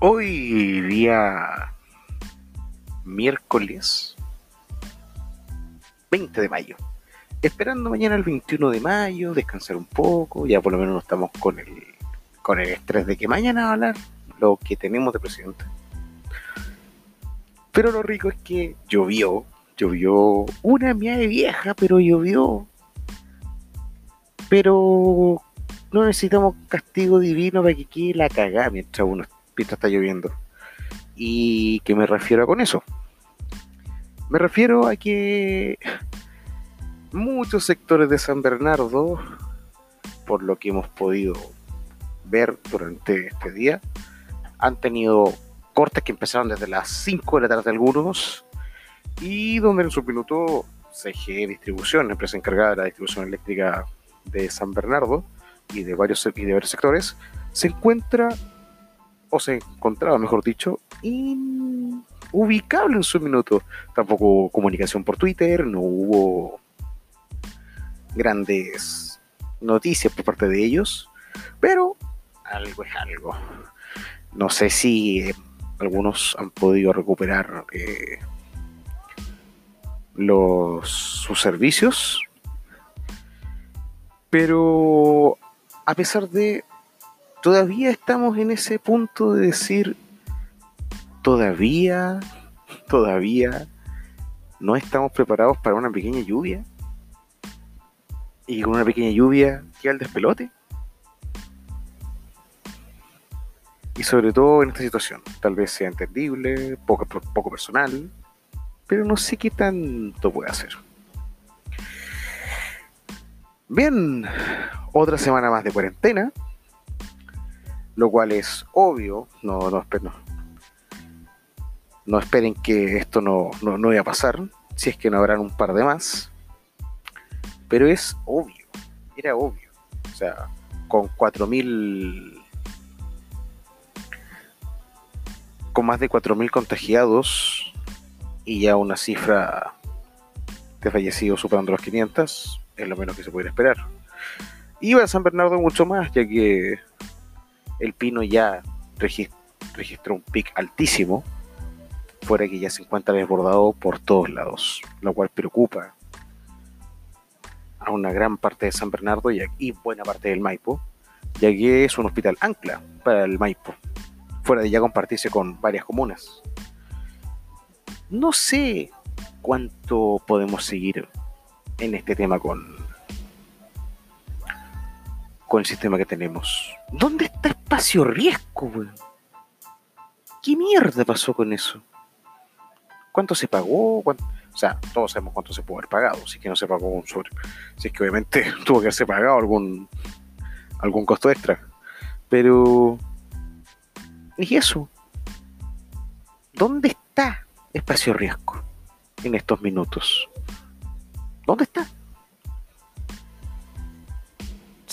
Hoy día miércoles 20 de mayo. Esperando mañana el 21 de mayo, descansar un poco, ya por lo menos no estamos con el, con el estrés de que mañana va a hablar lo que tenemos de presidente. Pero lo rico es que llovió, llovió una mía de vieja, pero llovió. Pero no necesitamos castigo divino para que quede la cagada mientras uno está lloviendo. ¿Y qué me refiero con eso? Me refiero a que muchos sectores de San Bernardo, por lo que hemos podido ver durante este día, han tenido cortes que empezaron desde las 5 de la tarde algunos y donde en su piloto CG Distribución, empresa encargada de la distribución eléctrica de San Bernardo y de varios, y de varios sectores, se encuentra o se encontraba, mejor dicho, inubicable en su minuto. Tampoco hubo comunicación por Twitter, no hubo grandes noticias por parte de ellos, pero algo es algo. No sé si eh, algunos han podido recuperar eh, los, sus servicios, pero a pesar de todavía estamos en ese punto de decir, todavía, todavía no estamos preparados para una pequeña lluvia. Y con una pequeña lluvia queda el despelote. Y sobre todo en esta situación, tal vez sea entendible, poco, poco personal, pero no sé qué tanto puede hacer. Bien, otra semana más de cuarentena lo cual es obvio, no, no, no, no esperen que esto no, no, no vaya a pasar, si es que no habrán un par de más, pero es obvio, era obvio, o sea, con 4.000, con más de 4.000 contagiados y ya una cifra de fallecidos superando los 500, es lo menos que se puede esperar. Y a San Bernardo mucho más, ya que el Pino ya registró un pic altísimo, fuera que ya se encuentra desbordado por todos lados, lo cual preocupa a una gran parte de San Bernardo y, buena parte del Maipo, ya que es un hospital ancla para el Maipo, fuera de ya compartirse con varias comunas. No sé cuánto podemos seguir en este tema con, con el sistema que tenemos. ¿Dónde está espacio riesgo, weón? ¿Qué mierda pasó con eso? ¿Cuánto se pagó? O sea, todos sabemos cuánto se pudo haber pagado, si es que no se pagó un sobre. Si es que obviamente tuvo que haberse pagado algún, algún costo extra. Pero. ¿Y eso? ¿Dónde está espacio riesgo en estos minutos? ¿Dónde está?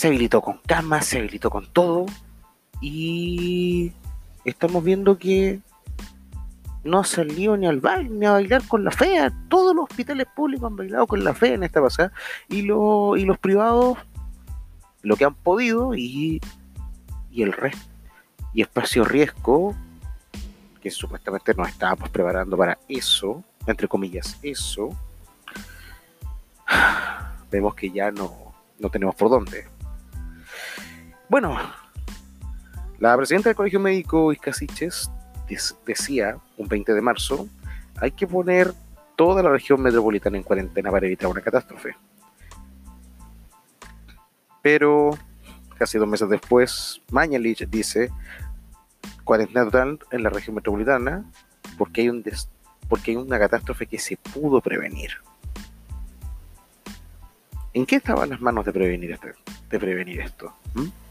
Se habilitó con camas, se habilitó con todo. Y estamos viendo que no ha salido ni al baile ni a bailar con la fea. Todos los hospitales públicos han bailado con la fea en esta pasada. Y, lo, y los privados lo que han podido y, y el resto. Y espacio riesgo, que supuestamente nos estábamos preparando para eso, entre comillas, eso. Vemos que ya no, no tenemos por dónde. Bueno, la presidenta del Colegio Médico Iscasiches decía un 20 de marzo, hay que poner toda la región metropolitana en cuarentena para evitar una catástrofe. Pero casi dos meses después, Mañalich dice cuarentena total en la región metropolitana porque hay, un porque hay una catástrofe que se pudo prevenir. ¿En qué estaban las manos de prevenir, este, de prevenir esto? ¿Mm?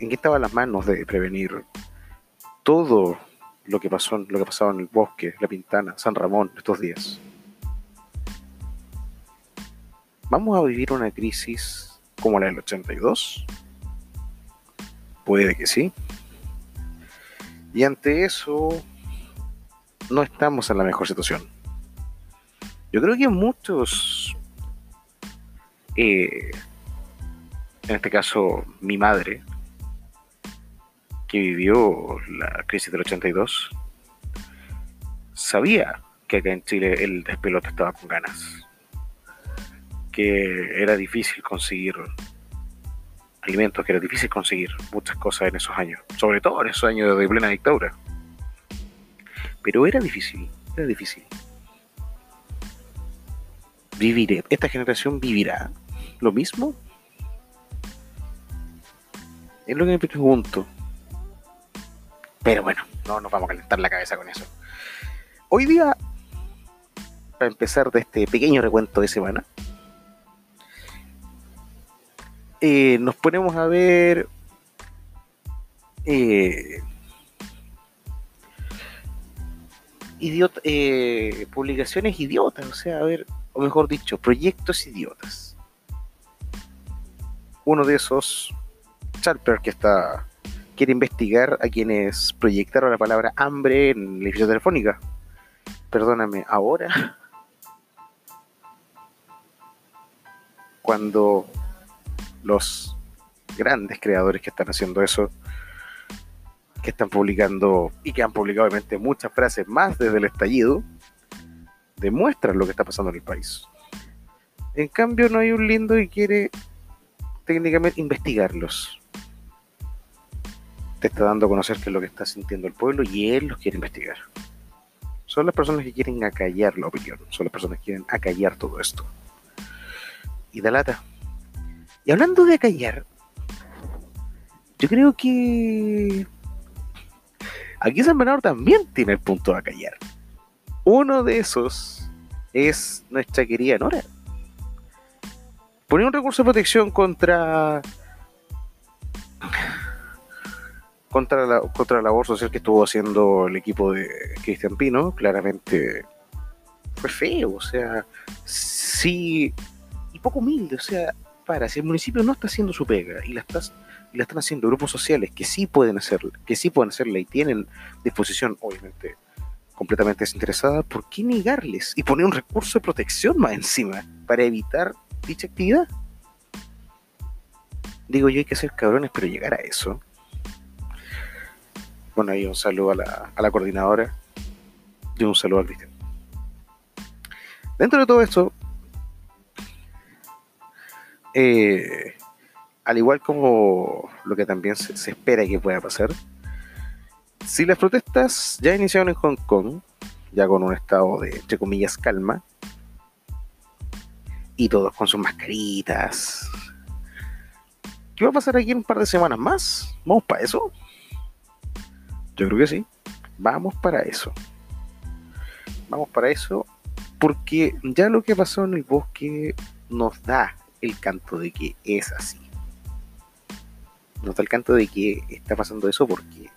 En qué estaban las manos de prevenir todo lo que pasó, lo que pasaba en el bosque, La Pintana, San Ramón estos días. ¿Vamos a vivir una crisis como la del 82? Puede que sí. Y ante eso, no estamos en la mejor situación. Yo creo que muchos eh, en este caso mi madre, que vivió la crisis del 82, sabía que acá en Chile el despelote estaba con ganas, que era difícil conseguir alimentos, que era difícil conseguir muchas cosas en esos años, sobre todo en esos años de plena dictadura. Pero era difícil, era difícil. Viviré, esta generación vivirá lo mismo. Es lo que me pregunto. Pero bueno, no nos vamos a calentar la cabeza con eso. Hoy día, para empezar de este pequeño recuento de semana, eh, nos ponemos a ver eh, eh, publicaciones idiotas, o sea, a ver, o mejor dicho, proyectos idiotas. Uno de esos, Charper, que está quiere investigar a quienes proyectaron la palabra hambre en la edificio telefónica. Perdóname, ahora, cuando los grandes creadores que están haciendo eso, que están publicando y que han publicado obviamente muchas frases más desde el estallido, demuestran lo que está pasando en el país. En cambio, no hay un lindo que quiere técnicamente investigarlos te está dando a conocer qué es lo que está sintiendo el pueblo y él los quiere investigar. Son las personas que quieren acallar la opinión, son las personas que quieren acallar todo esto. Y da lata. Y hablando de acallar, yo creo que aquí San Bernardo también tiene el punto de acallar. Uno de esos es nuestra querida Nora. Ponía un recurso de protección contra contra la, contra la labor social que estuvo haciendo el equipo de Cristian Pino, claramente fue feo, o sea, sí, y poco humilde, o sea, para, si el municipio no está haciendo su pega y la, estás, y la están haciendo grupos sociales que sí pueden hacerla, que sí pueden hacerla y tienen disposición, obviamente, completamente desinteresada, ¿por qué negarles y poner un recurso de protección más encima para evitar dicha actividad? Digo yo, hay que ser cabrones, pero llegar a eso bueno, ahí un saludo a la, coordinadora y un saludo a Cristian. Dentro de todo esto, eh, al igual como lo que también se, se, espera que pueda pasar, si las protestas ya iniciaron en Hong Kong, ya con un estado de, entre comillas, calma, y todos con sus mascaritas, ¿qué va a pasar aquí en un par de semanas más? ¿Vamos para eso? Yo creo que sí. Vamos para eso. Vamos para eso porque ya lo que pasó en el bosque nos da el canto de que es así. Nos da el canto de que está pasando eso porque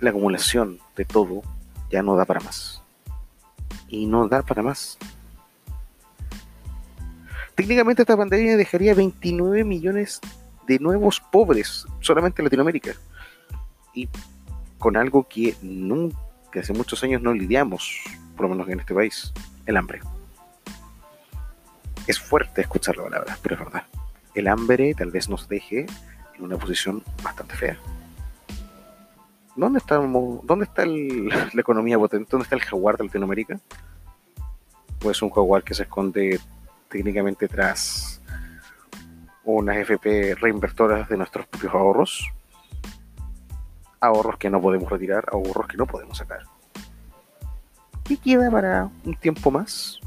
la acumulación de todo ya no da para más. Y no da para más. Técnicamente esta pandemia dejaría 29 millones de nuevos pobres solamente en Latinoamérica con algo que nunca, hace muchos años no lidiamos, por lo menos en este país, el hambre. Es fuerte escuchar la palabra, pero es verdad. El hambre tal vez nos deje en una posición bastante fea. ¿Dónde, estamos, dónde está la economía potente? ¿Dónde está el jaguar de Latinoamérica? Pues un jaguar que se esconde técnicamente tras unas FP reinvertoras de nuestros propios ahorros ahorros que no podemos retirar, ahorros que no podemos sacar. ¿Qué queda para un tiempo más?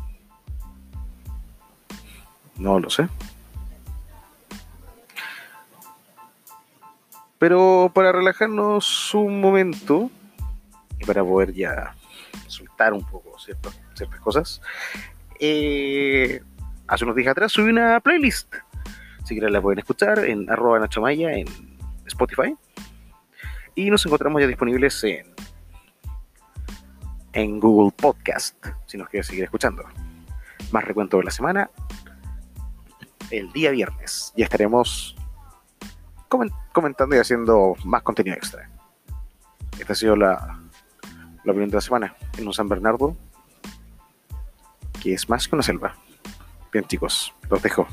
No lo sé. Pero para relajarnos un momento y para poder ya soltar un poco ciertas, cosas, eh, hace unos días atrás subí una playlist. Si quieren la pueden escuchar en arroba Nacho Maya en Spotify y nos encontramos ya disponibles en, en Google Podcast, si nos quiere seguir escuchando. Más recuento de la semana. El día viernes ya estaremos comentando y haciendo más contenido extra. Esta ha sido la, la opinión de la semana en un San Bernardo que es más que una selva. Bien chicos, los dejo.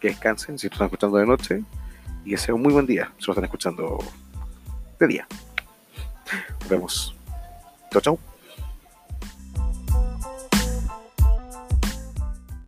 que descansen si están escuchando de noche y que sea un muy buen día si lo están escuchando de día. Nos vemos. Chau, chau.